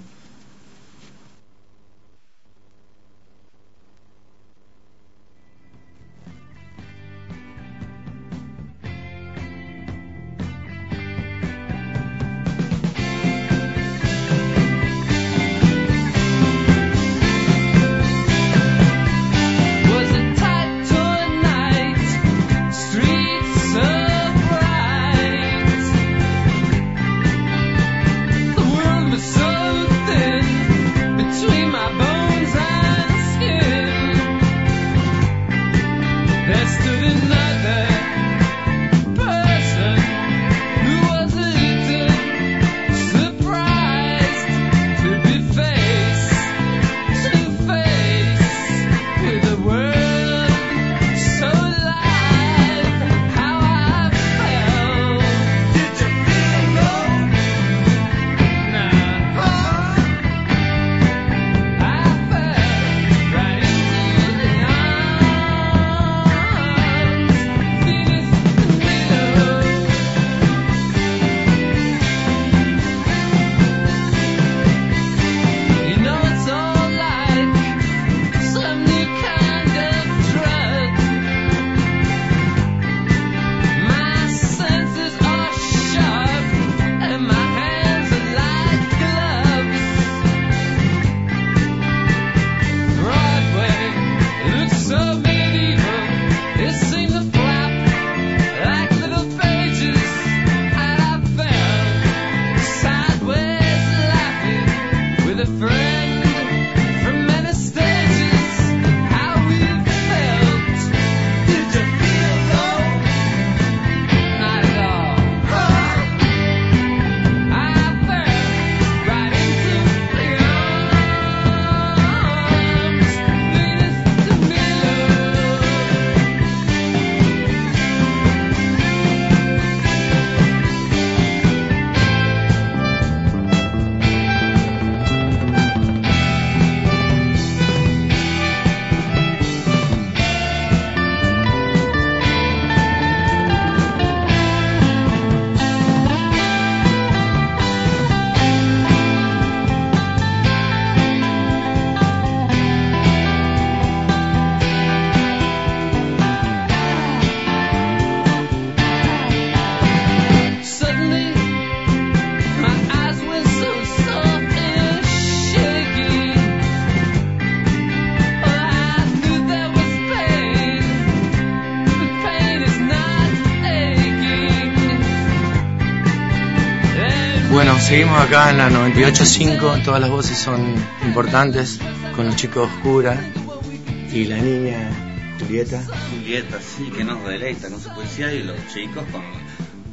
Seguimos acá en la 98.5, todas las voces son importantes, con los chicos oscura y la niña Julieta. Julieta, sí, que nos deleita con su poesía y los chicos con,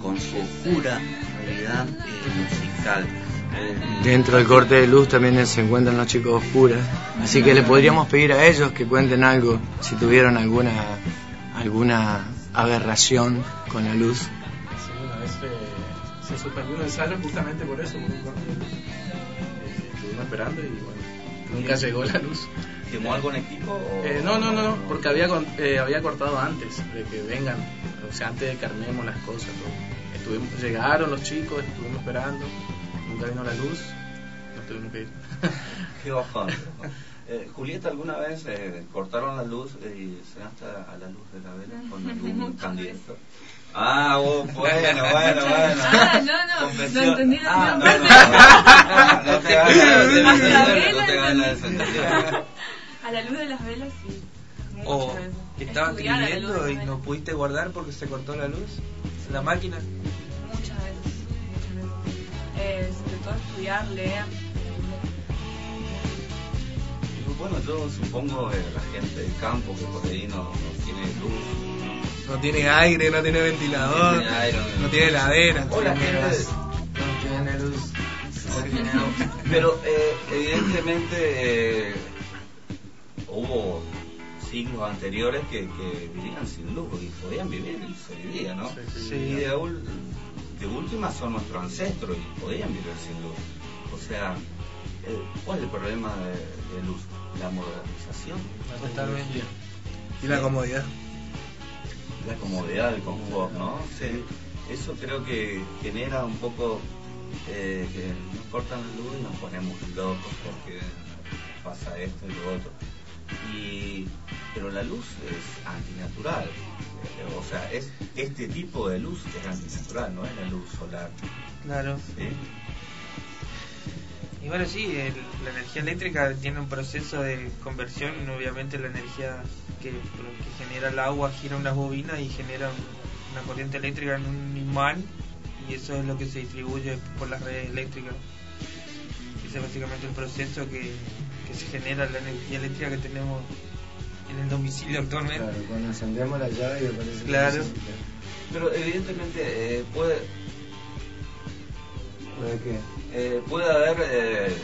con su oscura realidad eh, musical. Eh, Dentro del corte de luz también se encuentran los chicos oscuras, así que le podríamos pedir a ellos que cuenten algo, si tuvieron alguna, alguna aberración con la luz. Ensayo justamente por eso, por un corte de luz. Eh, estuvimos esperando y bueno, nunca llegó la luz. ¿Quemó algo en equipo? O... Eh, no, no, no, no, porque había, con- eh, había cortado antes de que vengan, o sea, antes de que armemos las cosas. todo. Estuvimos, llegaron los chicos, estuvimos esperando, nunca vino la luz, nos tuvimos que ir. Qué bajón. Eh, Julieta, ¿alguna vez eh, cortaron la luz y cenaste a la luz de la vela con algún candidato? Ah, oh, bueno, bueno, bueno. Ah, no, no, no entendí Ah, la no, no, no, no te desentender, de desentender. A la luz de las velas, sí. O que estabas a escribiendo y no pudiste guardar porque se cortó la luz. La máquina. Muchas veces, muchas veces. Eh, sobre todo estudiar, leer. Bueno, yo supongo eh, la gente del campo que por ahí no, no tiene luz. No tiene aire, no tiene ventilador, No tiene aire, no tiene heladera. O la gente No tiene luz. Pero eh, evidentemente eh, hubo siglos anteriores que, que vivían sin luz y podían vivir y se vivía, ¿no? sí. Y de, de última son nuestros ancestros y podían vivir sin luz. O sea, eh, ¿cuál es el problema de, de luz? La modernización, Totalmente. Y la comodidad. La comodidad, el confort, ¿no? Sí. Eso creo que genera un poco eh, que nos cortan la luz y nos ponemos locos porque pasa esto y lo otro. Y, pero la luz es antinatural. O sea, es este tipo de luz es antinatural, no es la luz solar. Claro. ¿sí? Y bueno, sí, el- la energía eléctrica tiene un proceso de conversión. Obviamente, la energía que, que genera el agua gira unas bobinas y genera un- una corriente eléctrica en un imán. Y eso es lo que se distribuye por las redes eléctricas. Ese es básicamente el proceso que, que se genera la energía eléctrica que tenemos en el domicilio actualmente. Claro, cuando encendemos la llave y aparece que Claro. Pero evidentemente eh, puede, ¿Puede qué? eh, puede haber eh,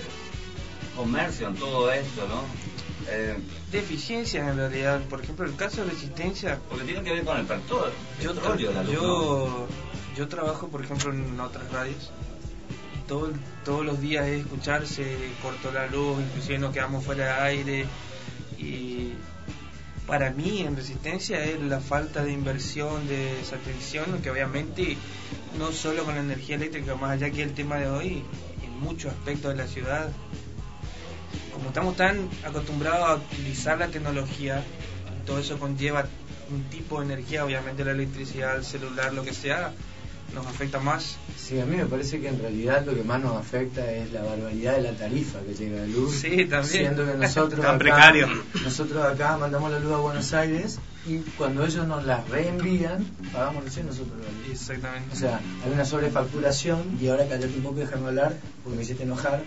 comercio en todo esto, ¿no? Eh, Deficiencias en realidad, por ejemplo, el caso de resistencia. porque tiene que ver con el petróleo, Yo, trabajo, por ejemplo, en otras radios. Todo, todos los días es escuchar, se cortó la luz, inclusive nos quedamos fuera de aire. Y para mí, en resistencia, es la falta de inversión, de desatención, que obviamente no solo con la energía eléctrica, más allá que el tema de hoy, en muchos aspectos de la ciudad. Como estamos tan acostumbrados a utilizar la tecnología, todo eso conlleva un tipo de energía, obviamente la electricidad, el celular, lo que sea, nos afecta más. Sí, a mí me parece que en realidad lo que más nos afecta es la barbaridad de la tarifa que llega de luz. Sí, también. Siendo que nosotros Tan acá, precario. nosotros acá mandamos la luz a Buenos Aires y cuando ellos nos la reenvían, pagamos recién nosotros la luz. Exactamente. O sea, hay una sobrefacturación, y ahora cállate un poco, déjame hablar, porque me hiciste enojar.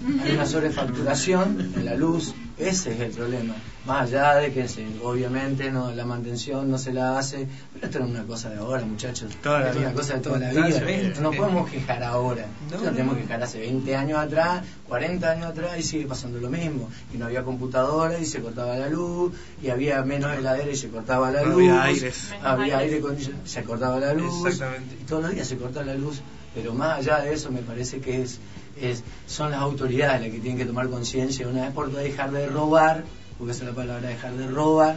Hay una sobrefacturación en la luz, ese es el problema. Más allá de que se- obviamente no, la mantención no se la hace, pero esto no es una cosa de ahora, muchachos. Toda la Esto es una cosa de toda la vida. No nos podemos quejar ahora. No, No, tenemos que quejar hace 20 años atrás, 40 años atrás y sigue pasando lo mismo. Y no había computadora y se cortaba la luz, y había menos heladera y se cortaba la No luz. había aires. Había aire acondicionado, se cortaba la luz. Exactamente. Y todos los días se corta la luz. Pero más allá de eso, me parece que es, es son las autoridades las que tienen que tomar conciencia una vez por todas, dejar de robar, porque esa es la palabra, dejar de robar,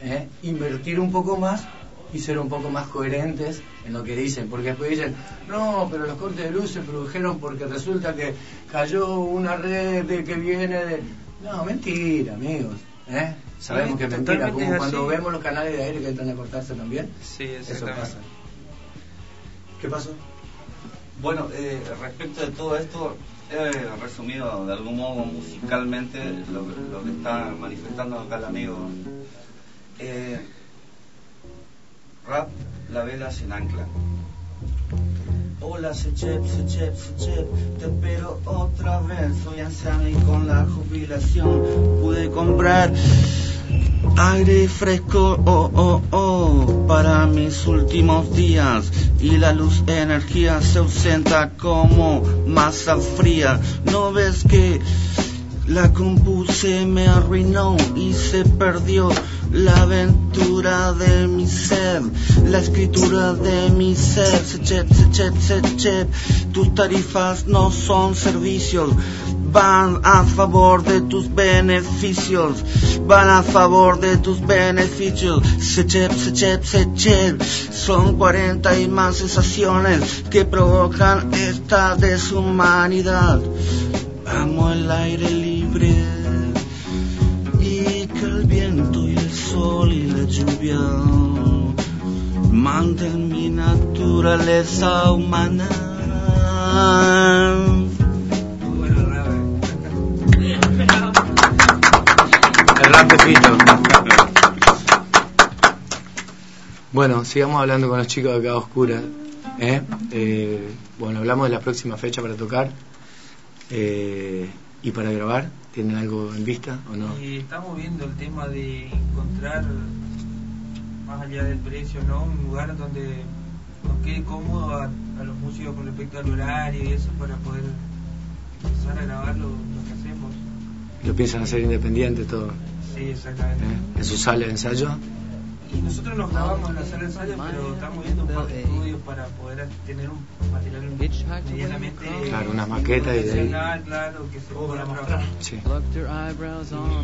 ¿eh? invertir un poco más y ser un poco más coherentes en lo que dicen, porque después dicen, no, pero los cortes de luz se produjeron porque resulta que cayó una red de que viene de... No, mentira, amigos. ¿eh? Sabemos Sí, que es mentira, como es cuando vemos los canales de aire que entran a cortarse también. Sí, Eso pasa. ¿Qué pasó? Bueno, eh, respecto de todo esto, he resumido de algún modo musicalmente lo, que- está manifestando acá el amigo. Eh, rap, la vela sin ancla. Hola, Sechep, Sechep, Sechep, te espero otra vez. Soy anciano y con la jubilación pude comprar aire fresco, oh, oh, oh, para mis últimos días. Y la luz, energía se ausenta como masa fría. ¿No ves que la compu se me arruinó y se perdió la aventura de mi ser, la escritura de mi ser. Sechet, sechet, sechet. Tus tarifas no son servicios, van a favor de tus beneficios, van a favor de tus beneficios. Sechet, sechet, sechet. Son 40 y más sensaciones que provocan esta deshumanidad. Amo el aire libre lluvia manden mi naturaleza humana. El rap de. Bueno, sigamos hablando con los chicos de Acá Oscura. ¿eh? Eh, bueno, hablamos de la próxima fecha para tocar eh, y para grabar. ¿Tienen algo en vista o no? Eh, estamos viendo el tema de encontrar, más allá del precio, ¿no? un lugar donde nos quede cómodo a, a los músicos con respecto al horario y eso para poder empezar a grabar lo, lo que hacemos. ¿Lo piensan hacer independiente todo? Sí, exactamente. ¿eh? ¿En su sala de ensayo? Y nosotros nos grabamos en la sala de ensayo, pero estamos viendo un par de estudios para poder tener un material medianamente Claro, unas maquetas y de ahí. claro, que se pueda trabajar. Sí. The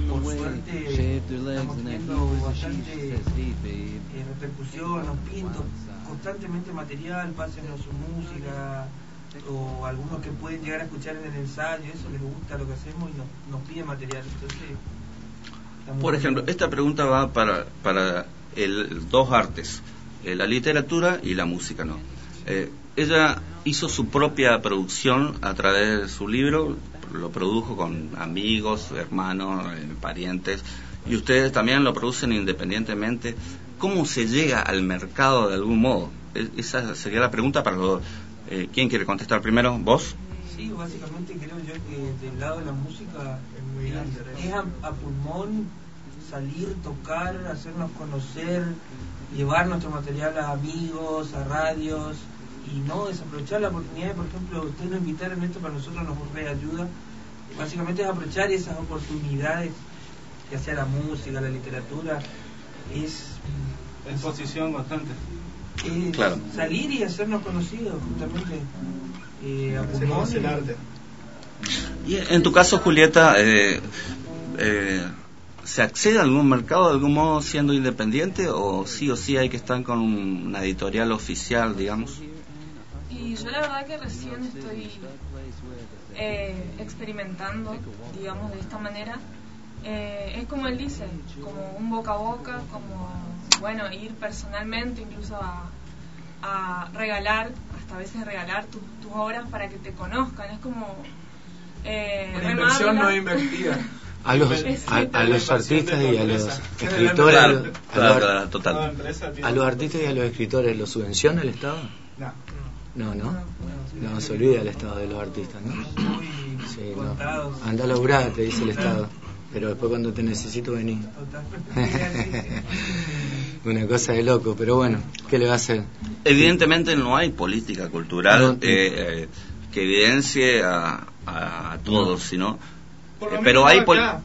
Por suerte, estamos teniendo bastante eh, repercusión, nos pinto constantemente material, pásenos su música o algunos que pueden llegar a escuchar en el ensayo, eso les gusta lo que hacemos y nos, nos pide material. Entonces, Por ejemplo, esta pregunta va para, para el, dos artes, eh, la literatura y la música, ¿no? Eh, ella hizo su propia producción a través de su libro, lo produjo con amigos, hermanos, eh, parientes, y ustedes también lo producen independientemente. ¿Cómo se llega al mercado de algún modo? Esa sería la pregunta para los dos. Eh, ¿Quién quiere contestar primero? ¿Vos? Sí, básicamente creo yo que del lado de la música es a, a pulmón salir, tocar, hacernos conocer, llevar nuestro material a amigos, a radios y no desaprovechar la oportunidad. Por ejemplo, ustedes nos invitaron esto para nosotros nos reayuda. Básicamente es aprovechar esas oportunidades, ya sea la música, la literatura, es Exposición constante. eh, Claro. salir y hacernos conocidos justamente. Eh, a el arte. Y en tu caso, Julieta, eh, eh, ¿se accede a algún mercado de algún modo siendo independiente o sí o sí hay que estar con una editorial oficial, digamos? Y yo la verdad que recién estoy eh, experimentando, digamos, de esta manera. Eh, es como él dice, como un boca a boca, como, bueno, ir personalmente incluso a, a regalar, hasta a veces regalar tus, tus obras para que te conozcan. Es como... Eh, Una inversión no invertida. A los, a, a los artistas y a los escritores, a los- a los- a artistas y a los escritores, ¿los subvenciona el Estado? No. No, no. No se olvida el Estado de los artistas, ¿no? Sí, no. Anda a laburar, te dice el Estado. Pero después cuando te necesito venir. Una cosa de loco, pero bueno, ¿qué le va a hacer? Evidentemente no hay política cultural No. eh, eh, que evidencie a, a, a todos, sino... Por eh, pero hay... acá.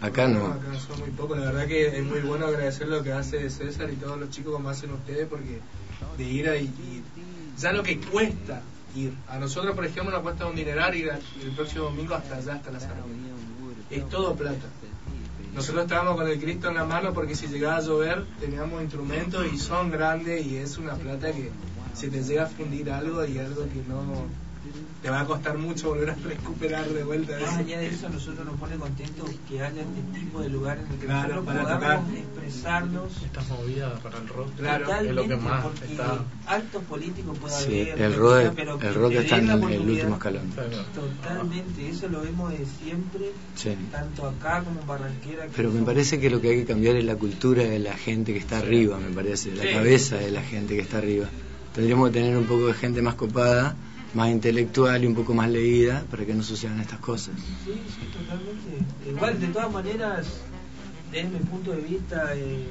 Acá no. Acá son muy pocos. La verdad que es muy bueno agradecer lo que hace César y todos los chicos como hacen ustedes porque de ir ahí y ya lo que cuesta ir. A nosotros, por ejemplo, nos cuesta un dineral ir a- el próximo domingo hasta allá, hasta la Sarmiento. Es todo plata. Nosotros estábamos con el Cristo en la mano porque si llegaba a llover teníamos instrumentos y son grandes y es una plata que se te llega a fundir algo y algo que no te va a costar mucho volver a recuperar de vuelta Más eso. allá de eso, a nosotros nos pone contentos que haya este tipo de lugar en el que Claro, nosotros para podamos tocar. expresarnos Esta movida para el rock Claro, es lo que más porque está. actos políticos puede Sí, haber, el lo que rock, pero el rock está en el, el último escalón. Totalmente, eso lo vemos de siempre, Sí. tanto acá como en Barranquera. que Pero me parece que lo que hay que cambiar es la cultura de la gente que está arriba, me parece, la Sí. cabeza de la gente que está arriba. tendríamos que tener un poco de gente más copada, más intelectual y un poco más leída para que no sucedan estas cosas. Sí, sí, totalmente. Igual, de todas maneras, desde mi punto de vista, eh,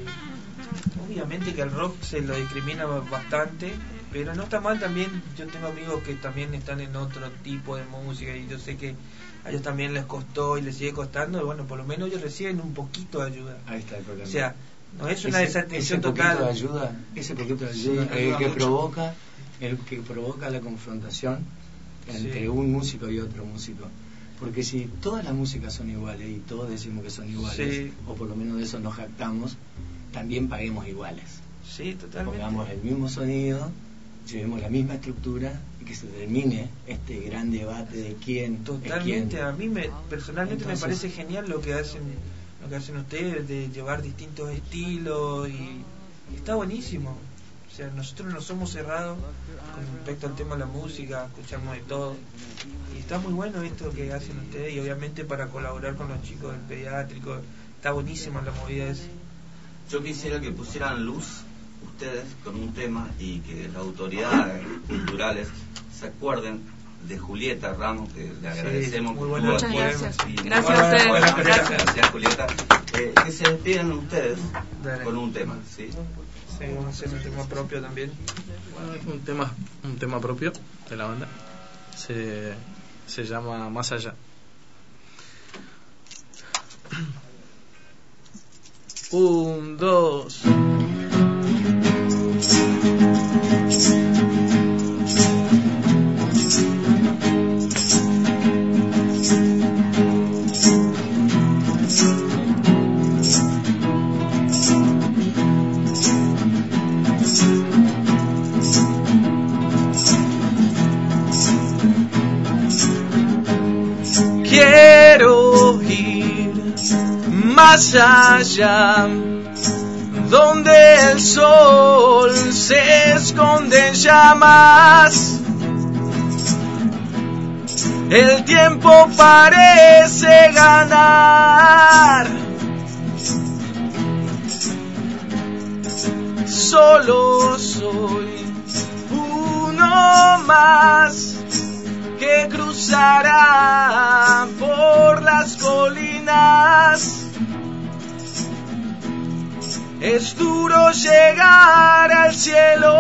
obviamente que el rock se lo discrimina bastante, pero no está mal también. Yo tengo amigos que también están en otro tipo de música y yo sé que a ellos también les costó y les sigue costando, y bueno, por lo menos ellos reciben un poquito de ayuda. Ahí está el problema. O sea, no es una Ese- desatención ese poquito total. de ayuda, ese poquito de Sí, ayuda, el ayuda que mucho. provoca, el que provoca la confrontación entre Sí. un músico y otro músico. Porque si todas las músicas son iguales y todos decimos que son iguales, Sí. o por lo menos de eso nos jactamos, también paguemos iguales. Sí, totalmente. Pongamos el mismo sonido, llevemos la misma estructura y que se termine este gran debate de quién Totalmente, quién. a mí me, personalmente Entonces- me parece genial lo que hacen lo que hacen ustedes de llevar distintos estilos y está buenísimo. Sea, nosotros no somos cerrados con respecto al tema de la música, escuchamos de todo. Y está muy bueno esto que hacen ustedes y obviamente para colaborar con los chicos del pediátrico, está buenísima la movida esa. Yo quisiera que pusieran luz ustedes con un tema y que las autoridades culturales se acuerden de Julieta Ramos, que le agradecemos muy que bueno. estuvo Muchas gracias. Y- Gracias a ustedes. Buenas Gracias. gracias, Julieta. Eh, que se despidan ustedes Dale. con un tema, ¿sí? A hacer un tema propio también. Bueno, un tema, un tema propio de la banda. Se, se llama Más Allá. Un, dos. Más allá, donde el sol se esconde en llamas. El tiempo parece ganar. Solo soy uno más que cruzará por las colinas. Es duro llegar al cielo.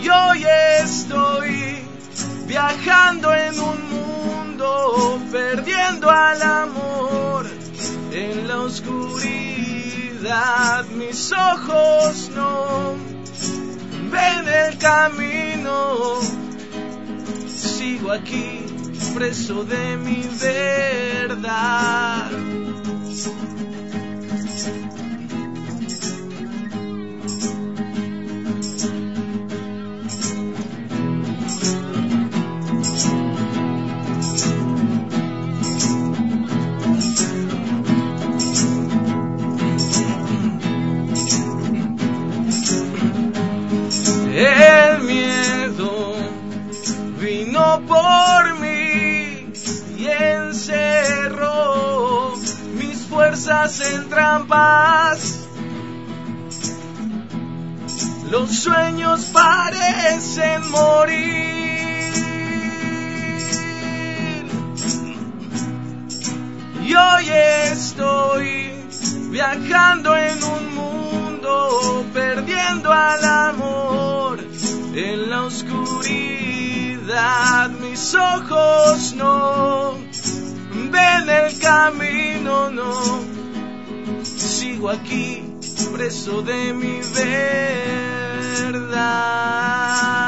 Y hoy estoy viajando en un mundo, perdiendo al amor en la oscuridad. Mis ojos no ven el camino. Sigo aquí, preso de mi verdad. Fuerzas en trampas. Los sueños parecen morir. Y hoy estoy viajando en un mundo, perdiendo al amor en la oscuridad. Mis ojos no ven el camino, no. Sigo aquí, preso de mi verdad.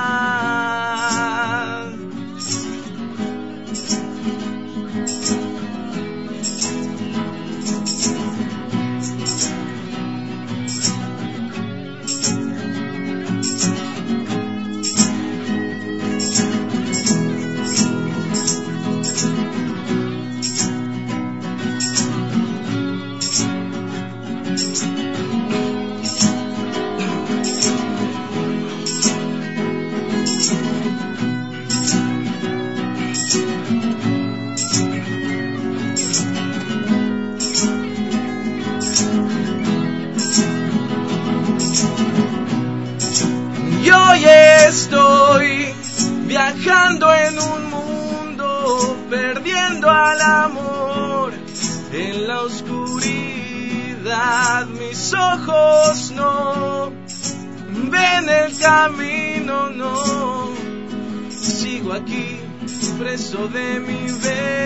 Camino, no. Sigo aquí, preso de mi verdad.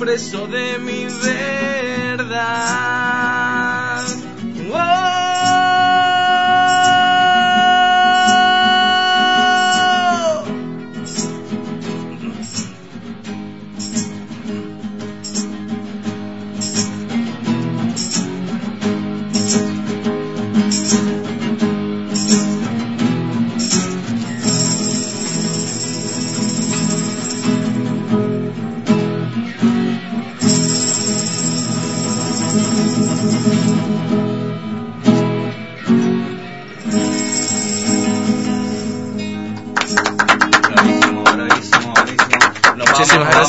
Preso de mi verdad. Oh.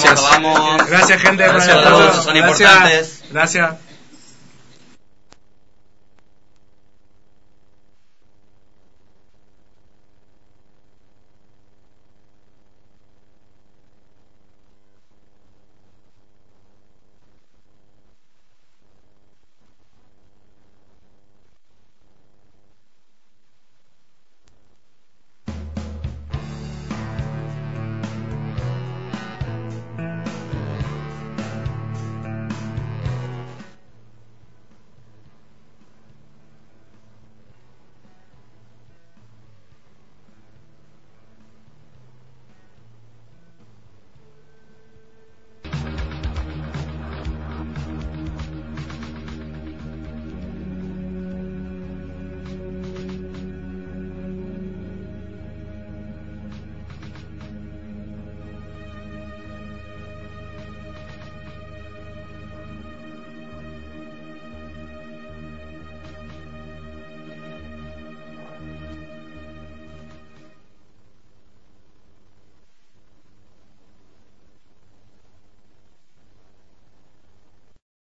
Gracias. Gracias, gente. Gracias a todo. todos, son Gracias. importantes. Gracias.